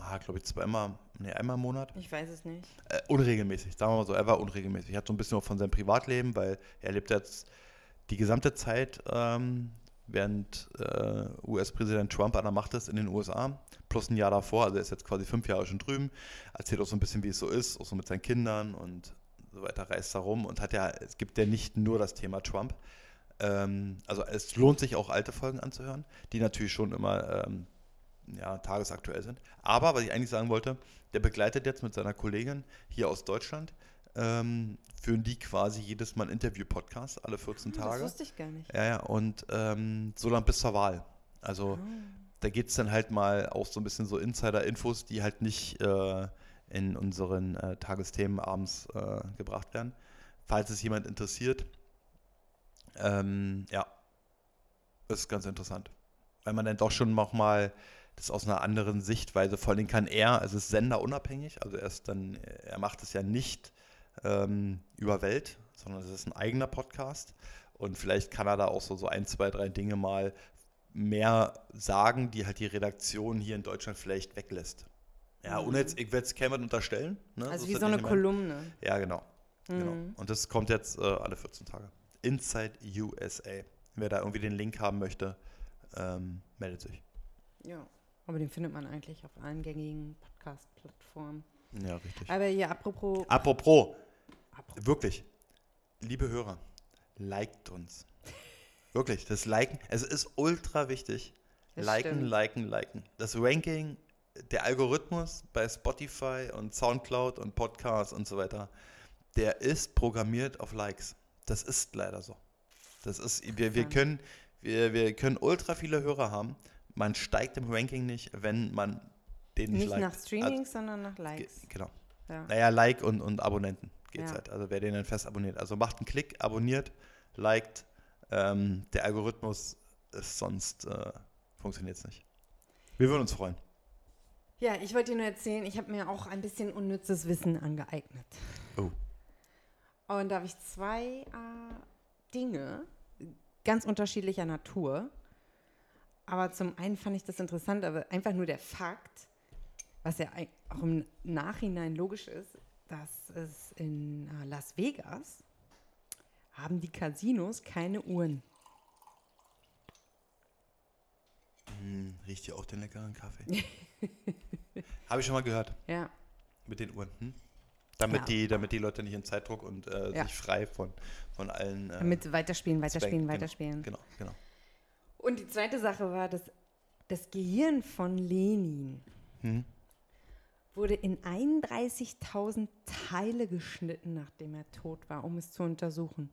A: ah, glaube ich, zweimal, nee, einmal im Monat.
B: Ich weiß es nicht.
A: Äh, unregelmäßig, sagen wir mal so. Er war unregelmäßig. Er hat so ein bisschen auch von seinem Privatleben, weil er lebt jetzt die gesamte Zeit, ähm, während äh, US-Präsident Trump an der Macht ist in den USA, plus ein Jahr davor. Also er ist jetzt quasi fünf Jahre schon drüben. Erzählt auch so ein bisschen, wie es so ist, auch so mit seinen Kindern und so weiter, reist da rum und hat ja, es gibt ja nicht nur das Thema Trump. Ähm, also es lohnt sich auch alte Folgen anzuhören, die natürlich schon immer ähm, ja, tagesaktuell sind. Aber was ich eigentlich sagen wollte, der begleitet jetzt mit seiner Kollegin hier aus Deutschland, ähm, führen die quasi jedes Mal Interview-Podcast, alle 14
B: Ah,
A: Tage.
B: Das wusste ich gar nicht.
A: Ja, ja, und ähm, so lang bis zur Wahl. Also
B: Ah.
A: da geht es dann halt mal auch so ein bisschen so Insider-Infos, die halt nicht äh, in unseren äh, Tagesthemen abends äh, gebracht werden. Falls es jemand interessiert, ähm, ja, ist ganz interessant. Weil man dann doch schon nochmal das aus einer anderen Sichtweise, vor allem kann er, also es ist senderunabhängig, also er ist dann, er macht es ja nicht ähm, über Welt, sondern es ist ein eigener Podcast und vielleicht kann er da auch so, so ein, zwei, drei Dinge mal mehr sagen, die halt die Redaktion hier in Deutschland vielleicht weglässt. Ja, ohne jetzt, ich werde es Cameron unterstellen. Ne?
B: Also
A: ist
B: wie
A: das
B: so eine. Kolumne.
A: Ja, genau. genau.
B: Mhm.
A: Und das kommt jetzt äh, alle 14 Tage. Inside USA. Wer da irgendwie den Link haben möchte, ähm, meldet sich.
B: Ja. Aber den findet man eigentlich auf allen gängigen Podcast-Plattformen.
A: Ja, richtig.
B: Aber hier, apropos.
A: Apropos,
B: apropos
A: wirklich, liebe Hörer, liked uns. Wirklich, das Liken, es ist ultra wichtig.
B: Das
A: liken,
B: stimmt.
A: liken, liken. Das Ranking, der Algorithmus bei Spotify und Soundcloud und Podcasts und so weiter, der ist programmiert auf Likes. Das ist leider so. Das ist, wir, wir, können, wir, wir können ultra viele Hörer haben. Man steigt im Ranking nicht, wenn man den nicht,
B: nicht
A: liked.
B: nach Streamings, sondern nach Likes.
A: Ge- Genau.
B: Ja.
A: Naja, Like und, und Abonnenten geht's
B: Ja.
A: halt. Also wer den dann fest abonniert. Also macht einen Klick, abonniert, liked. Ähm, der Algorithmus ist sonst äh, funktioniert es nicht. Wir würden uns freuen.
B: Ja, ich wollte dir nur erzählen, ich habe mir auch ein bisschen unnützes Wissen angeeignet.
A: Oh.
B: Und da habe ich zwei äh, Dinge ganz unterschiedlicher Natur. Aber zum einen fand ich das interessant, aber einfach nur der Fakt, was ja auch im Nachhinein logisch ist, dass es in äh, Las Vegas haben die Casinos keine Uhren.
A: Hm, riecht hier auch den leckeren Kaffee. (laughs) Habe ich schon mal gehört.
B: Ja,
A: Mit den Uhren. Hm? Damit,
B: Ja.
A: die, damit die Leute nicht in Zeitdruck und äh,
B: Ja.
A: sich frei von, von allen. Äh,
B: damit weiterspielen, weiterspielen,
A: Zweck,
B: weiterspielen.
A: Genau, genau.
B: Und die zweite Sache war, dass das Gehirn von Lenin
A: Hm?
B: wurde in 31.000 Teile geschnitten, nachdem er tot war, um es zu untersuchen.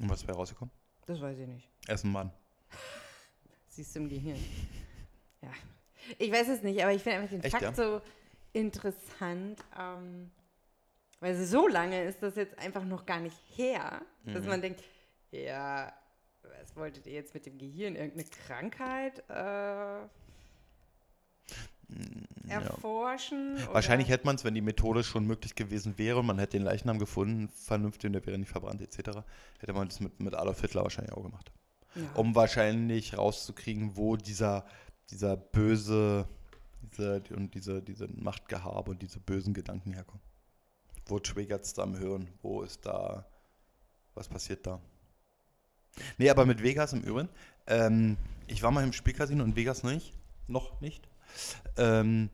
A: Und was wäre rausgekommen?
B: Das weiß ich nicht.
A: Er ist ein Mann. (laughs)
B: Siehst du im Gehirn. Ja. Ich weiß es nicht, aber ich finde einfach den
A: Echt,
B: Fakt
A: ja?
B: so interessant, ähm, weil so lange ist das jetzt einfach noch gar nicht her, dass
A: Mhm.
B: man denkt, ja, was wolltet ihr jetzt mit dem Gehirn? Irgendeine Krankheit äh,
A: Mm, Ja.
B: erforschen?
A: Wahrscheinlich hätte man es, wenn die Methode schon möglich gewesen wäre und man hätte den Leichnam gefunden, vernünftig und der wäre nicht verbrannt etc., hätte man das mit, mit Adolf Hitler wahrscheinlich auch gemacht.
B: ja.
A: Um wahrscheinlich rauszukriegen, wo dieser, dieser böse diese, und diese, diese Machtgehabe und diese bösen Gedanken herkommen. Wo triggert es da im Hirn? Wo ist da, was passiert da? Nee, aber mit Vegas im Übrigen. Ähm, ich war mal im Spielcasino in Vegas nicht. Noch nicht. Ähm,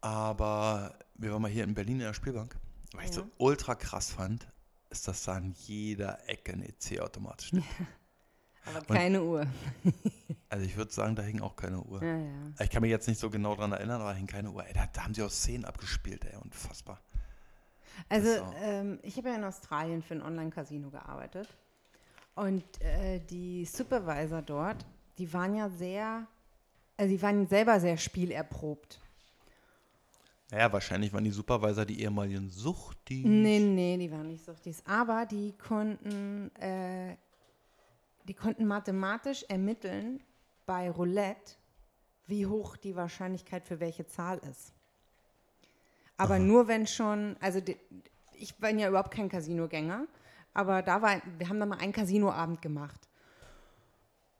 A: aber wir waren mal hier in Berlin in der Spielbank. Was ich so
B: Ja.
A: ultra krass fand, ist, dass da an jeder Ecke ein EC-Automat steht. (laughs)
B: aber keine Uhr. (laughs)
A: Also ich würde sagen, da hing auch keine Uhr.
B: Ja, ja.
A: Ich kann mich jetzt nicht so genau dran erinnern, aber da hing keine Uhr. Ey, da, da haben sie auch Szenen abgespielt, ey, unfassbar.
B: Also ähm, ich habe ja in Australien für ein Online-Casino gearbeitet und äh, die Supervisor dort, die waren ja sehr, also die waren selber sehr spielerprobt.
A: Naja, wahrscheinlich waren die Supervisor die ehemaligen Suchtis.
B: Nee, nee, die waren nicht suchtis. Aber die konnten, äh, die konnten mathematisch ermitteln bei Roulette, wie hoch die Wahrscheinlichkeit für welche Zahl ist. Aber nur wenn schon, also die, ich bin ja überhaupt kein Casinogänger, aber da war, wir haben da mal einen Casinoabend gemacht.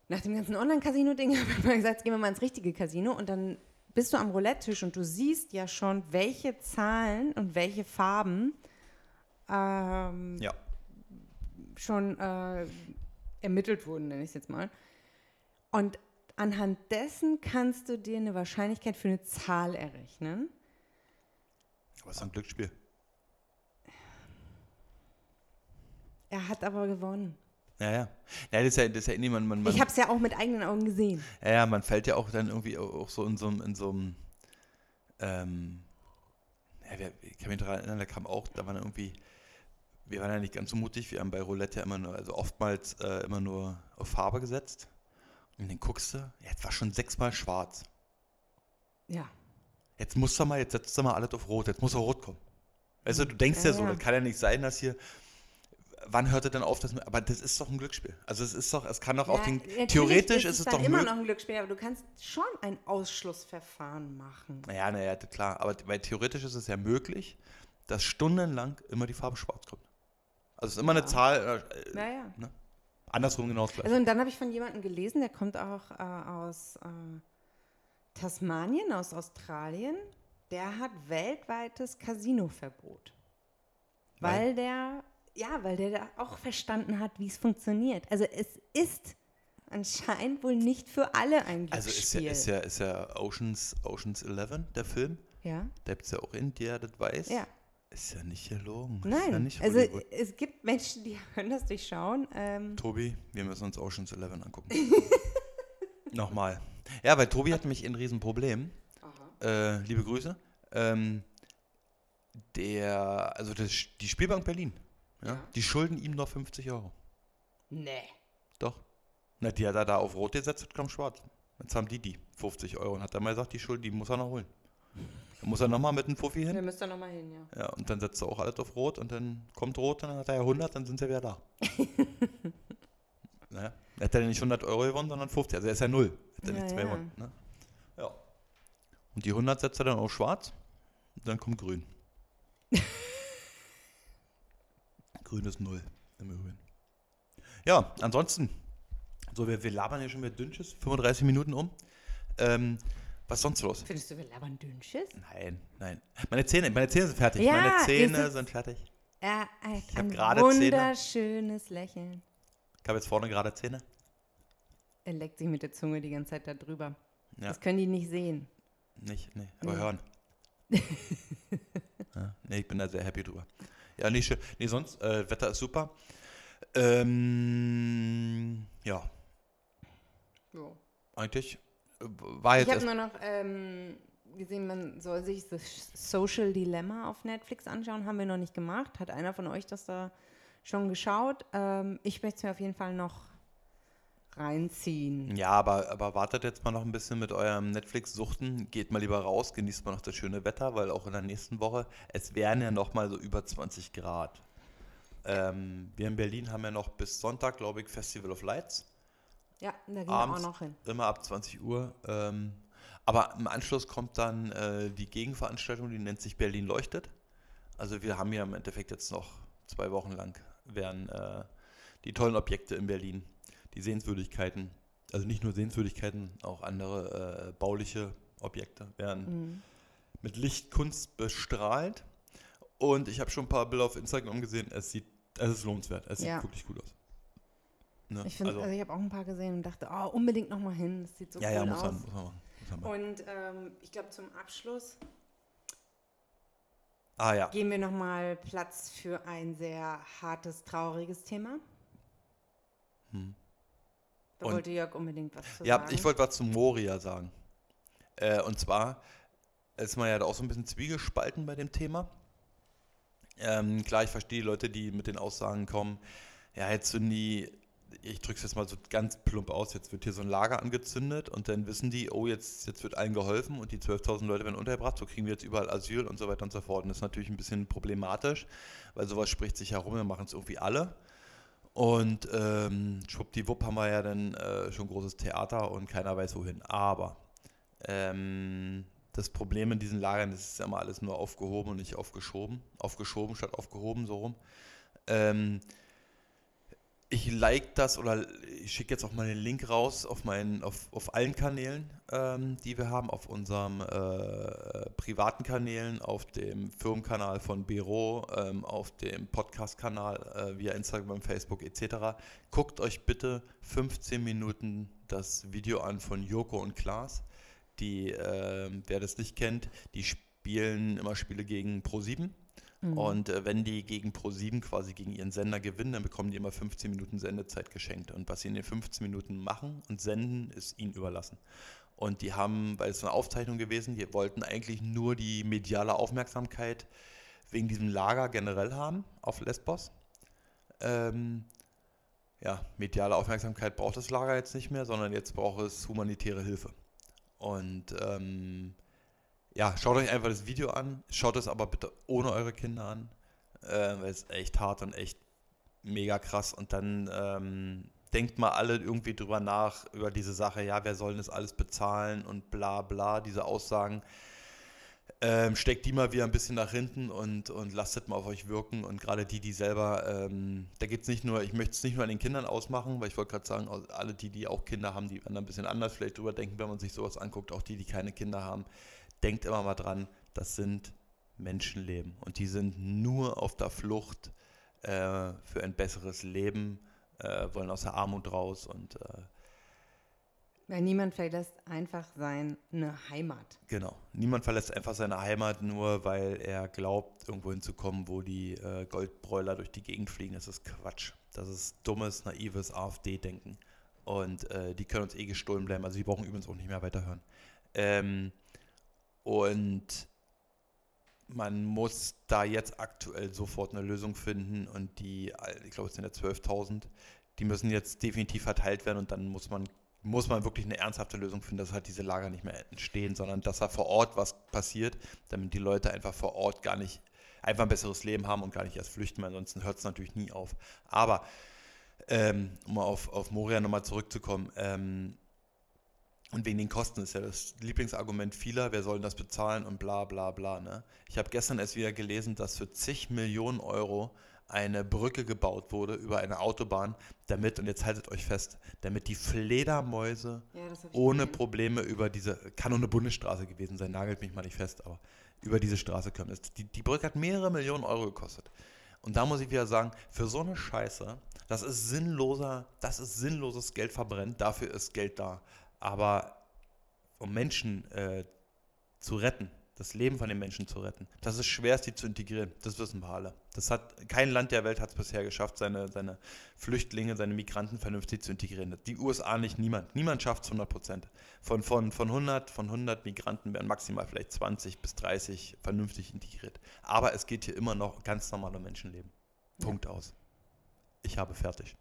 B: nach dem ganzen Online-Casino-Ding (laughs) habe ich mal gesagt, jetzt gehen wir mal ins richtige Casino und dann bist du am Roulette-Tisch und du siehst ja schon, welche Zahlen und welche Farben ähm,
A: Ja.
B: schon äh, ermittelt wurden, nenne ich es jetzt mal. Und anhand dessen kannst du dir eine Wahrscheinlichkeit für eine Zahl errechnen.
A: Aber es ist ein Glücksspiel.
B: Er hat aber gewonnen.
A: Ja, ja. Ja, das ist ja, das ist ja irgendwie, man, man, man,
B: Ich habe es ja auch mit eigenen Augen gesehen.
A: ja, ja, man fällt ja auch dann irgendwie auch so in so einem, in so einem, ähm, ja, ich kann mich daran erinnern, da kam auch, da waren irgendwie, wir waren ja nicht ganz so mutig, wir haben bei Roulette ja immer nur, also oftmals äh, immer nur auf Farbe gesetzt. Und dann guckst du, jetzt war schon sechsmal schwarz.
B: Ja.
A: Jetzt musst du mal, jetzt setzt du mal alles auf Rot, jetzt muss er Rot kommen. Weißt du, du denkst ja,
B: Ja,
A: so,
B: ja.
A: das kann ja nicht sein, dass hier, wann hört er denn auf, dass, aber das ist doch ein Glücksspiel. Also es ist doch, es kann doch auch den, theoretisch ist es
B: dann
A: doch
B: immer noch ein Glücksspiel, aber du kannst schon ein Ausschlussverfahren machen.
A: Naja, naja, klar, aber weil theoretisch ist es ja möglich, dass stundenlang immer die Farbe schwarz kommt. Also es ist immer eine Zahl, äh,
B: Naja.
A: andersrum genau das gleiche.
B: Also und dann habe ich von jemandem gelesen, der kommt auch äh, aus äh, Tasmanien, aus Australien. Der hat weltweites Casinoverbot. Weil der, ja, weil der da auch verstanden hat, wie es funktioniert. Also es ist anscheinend wohl nicht für alle ein
A: also ist ja,
B: Glücksspiel.
A: ist ja, ist ja Oceans, Oceans 11, der Film,
B: ja?
A: da gibt es ja auch in, der das weiß.
B: Ja.
A: Ist ja nicht gelogen. Ist ja
B: Nein,
A: nicht
B: also es gibt Menschen, die (laughs) können das durchschauen. Ähm,
A: Tobi, wir müssen uns Oceans 11 angucken. (laughs) Nochmal. Ja, weil Tobi hat nämlich ein Riesenproblem. Äh, liebe Grüße. Ähm, der, also das, die Spielbank Berlin, ja, die schulden ihm noch 50 Euro.
B: nee.
A: Doch. Na, die hat er da auf Rot gesetzt und kam schwarz. Jetzt haben die die 50 Euro und hat er mal gesagt, die Schuld, die muss er noch holen. Dann muss er nochmal mit einem Fuffi hin.
B: müsst ihr nochmal hin, ja.
A: Ja, und dann setzt er auch alles auf Rot und dann kommt Rot und dann hat er ja 100, dann sind sie wieder da. (laughs) naja, er hat ja nicht 100 Euro gewonnen, sondern 50. Also er ist ja null. Hat er
B: Ja,
A: nicht zwei
B: ja.
A: gewonnen. Ne? Ja. Und die 100 setzt er dann auf schwarz und dann kommt grün. (laughs) grün ist null im Übrigen. Ja, ansonsten, so wir, wir labern hier schon mit Dünnsches, 35 Minuten um. Ähm, was ist sonst los?
B: Findest du, wir labern Dünnschiss?
A: Nein, nein. Meine Zähne, meine Zähne sind fertig.
B: Ja,
A: meine Zähne sind fertig.
B: Er hat
A: hab
B: ein
A: gerade Zähne.
B: wunderschönes Lächeln.
A: Ich habe jetzt vorne gerade Zähne.
B: Er leckt sich mit der Zunge die ganze Zeit da drüber.
A: Ja.
B: Das können die nicht sehen.
A: Nicht, nee, aber
B: Nee.
A: hören. (laughs) ja, nee, ich bin da sehr happy drüber. Ja, nee, schön. Nee, sonst, äh, Wetter ist super. Ähm, ja, eigentlich äh, war
B: Ich
A: jetzt
B: habe
A: erst,
B: nur noch ähm, gesehen, man soll sich das Social Dilemma auf Netflix anschauen. Haben wir noch nicht gemacht. Hat einer von euch das da schon geschaut? Ähm, ich möchte es mir auf jeden Fall noch reinziehen.
A: ja, aber, aber wartet jetzt mal noch ein bisschen mit eurem Netflix-Suchten. Geht mal lieber raus, genießt mal noch das schöne Wetter, weil auch in der nächsten Woche, es wären ja noch mal so über 20 Grad. Ähm, wir in Berlin haben ja noch bis Sonntag, glaube ich, Festival of Lights.
B: Ja, da gehen
A: Abends.
B: wir auch noch hin.
A: Immer ab 20 Uhr. Ähm, aber im Anschluss kommt dann äh, die Gegenveranstaltung, die nennt sich Berlin leuchtet. Also wir haben ja im Endeffekt jetzt noch zwei Wochen lang werden äh, die tollen Objekte in Berlin, die Sehenswürdigkeiten, also nicht nur Sehenswürdigkeiten, auch andere äh, bauliche Objekte werden
B: Mhm.
A: mit Lichtkunst bestrahlt. Und ich habe schon ein paar Bilder auf Instagram gesehen. Es sieht, es ist lohnenswert. Es sieht
B: Ja.
A: wirklich gut aus. Ne?
B: Ich finde, also, ich habe auch ein paar gesehen und dachte, oh, unbedingt noch mal hin. Das sieht so
A: ja,
B: cool
A: ja, muss
B: aus.
A: man, muss man machen. Muss man machen.
B: Und ähm, ich glaube, zum Abschluss
A: Ah ja.
B: geben wir noch mal Platz für ein sehr hartes, trauriges Thema. Da
A: Und-
B: wollte Jörg unbedingt was zu
A: Ja,
B: sagen.
A: ich wollte was zu Moria sagen. Äh, und zwar ist man ja da auch so ein bisschen zwiegespalten bei dem Thema. Ähm, klar, ich verstehe die Leute, die mit den Aussagen kommen, ja, jetzt sind die, ich drücke es jetzt mal so ganz plump aus, jetzt wird hier so ein Lager angezündet und dann wissen die, oh, jetzt, jetzt wird allen geholfen und die 12.000 Leute werden untergebracht, so kriegen wir jetzt überall Asyl und so weiter und so fort. Und das ist natürlich ein bisschen problematisch, weil sowas spricht sich herum, wir machen es irgendwie alle. Und ähm, schwuppdiwupp haben wir ja dann äh, schon großes Theater und keiner weiß wohin. Aber ähm, das Problem in diesen Lagern das ist ja immer alles nur aufgehoben und nicht aufgeschoben. Aufgeschoben statt aufgehoben, so rum. Ähm, ich like das oder ich schicke jetzt auch mal den Link raus auf, meinen, auf, auf allen Kanälen, ähm, die wir haben, auf unserem äh, privaten Kanälen, auf dem Firmenkanal von Bero, ähm, auf dem Podcast-Kanal äh, via Instagram, Facebook etc. Guckt euch bitte 15 Minuten das Video an von Joko und Klaas. Die, äh, wer das nicht kennt, die spielen immer Spiele gegen Pro7 Mhm. Und äh, wenn die gegen Pro7 quasi gegen ihren Sender gewinnen, dann bekommen die immer 15 Minuten Sendezeit geschenkt. Und was sie in den 15 Minuten machen und senden, ist ihnen überlassen. Und die haben, weil es eine Aufzeichnung gewesen, die wollten eigentlich nur die mediale Aufmerksamkeit wegen diesem Lager generell haben auf Lesbos. Ähm, ja, mediale Aufmerksamkeit braucht das Lager jetzt nicht mehr, sondern jetzt braucht es humanitäre Hilfe. Und ähm, ja, schaut euch einfach das Video an, schaut es aber bitte ohne eure Kinder an, äh, weil es echt hart und echt mega krass. Und dann ähm, denkt mal alle irgendwie drüber nach, über diese Sache, ja, wer soll das alles bezahlen und bla bla, diese Aussagen. Ähm, steckt die mal wieder ein bisschen nach hinten und, und lasst mal auf euch wirken. Und gerade die, die selber, ähm, da geht es nicht nur, ich möchte es nicht nur an den Kindern ausmachen, weil ich wollte gerade sagen, alle die, die auch Kinder haben, die werden ein bisschen anders vielleicht drüber denken, wenn man sich sowas anguckt, auch die, die keine Kinder haben denkt immer mal dran, das sind Menschenleben und die sind nur auf der Flucht äh, für ein besseres Leben, äh, wollen aus der Armut raus und äh,
B: weil niemand verlässt einfach seine Heimat.
A: Genau. Niemand verlässt einfach seine Heimat nur, weil er glaubt, irgendwo hinzukommen, wo die äh, Goldbräuler durch die Gegend fliegen. Das ist Quatsch. Das ist dummes, naives AfD-Denken. Und äh, die können uns eh gestohlen bleiben. Also die brauchen übrigens auch nicht mehr weiterhören. Ähm, und man muss da jetzt aktuell sofort eine Lösung finden und die, ich glaube, es sind ja 12.000, die müssen jetzt definitiv verteilt werden und dann muss man, muss man wirklich eine ernsthafte Lösung finden, dass halt diese Lager nicht mehr entstehen, sondern dass da vor Ort was passiert, damit die Leute einfach vor Ort gar nicht einfach ein besseres Leben haben und gar nicht erst flüchten, weil ansonsten hört es natürlich nie auf. Aber ähm, um auf, auf Moria nochmal zurückzukommen, ähm, und wegen den Kosten ist ja das Lieblingsargument vieler, wer soll das bezahlen und bla bla bla. Ne? Ich habe gestern erst wieder gelesen, dass für zig Millionen Euro eine Brücke gebaut wurde über eine Autobahn, damit, und jetzt haltet euch fest, damit die Fledermäuse ja, ohne gesehen. Probleme über diese, kann nur eine Bundesstraße gewesen sein, nagelt mich mal nicht fest, aber über diese Straße kommen. Die, die Brücke hat mehrere Millionen Euro gekostet. Und da muss ich wieder sagen, für so eine Scheiße, das ist sinnloser, das ist sinnloses Geld verbrennt, dafür ist Geld da. Aber um Menschen äh, zu retten, das Leben von den Menschen zu retten, das ist schwer, sie zu integrieren. Das wissen wir alle. Das hat, kein Land der Welt hat es bisher geschafft, seine, seine Flüchtlinge, seine Migranten vernünftig zu integrieren. Die USA nicht, niemand. Niemand schafft es 100 Prozent. Von, von, von, 100, von 100 Migranten werden maximal vielleicht 20 bis 30 vernünftig integriert. Aber es geht hier immer noch ganz normal um Menschenleben. Punkt ja. aus. Ich habe fertig.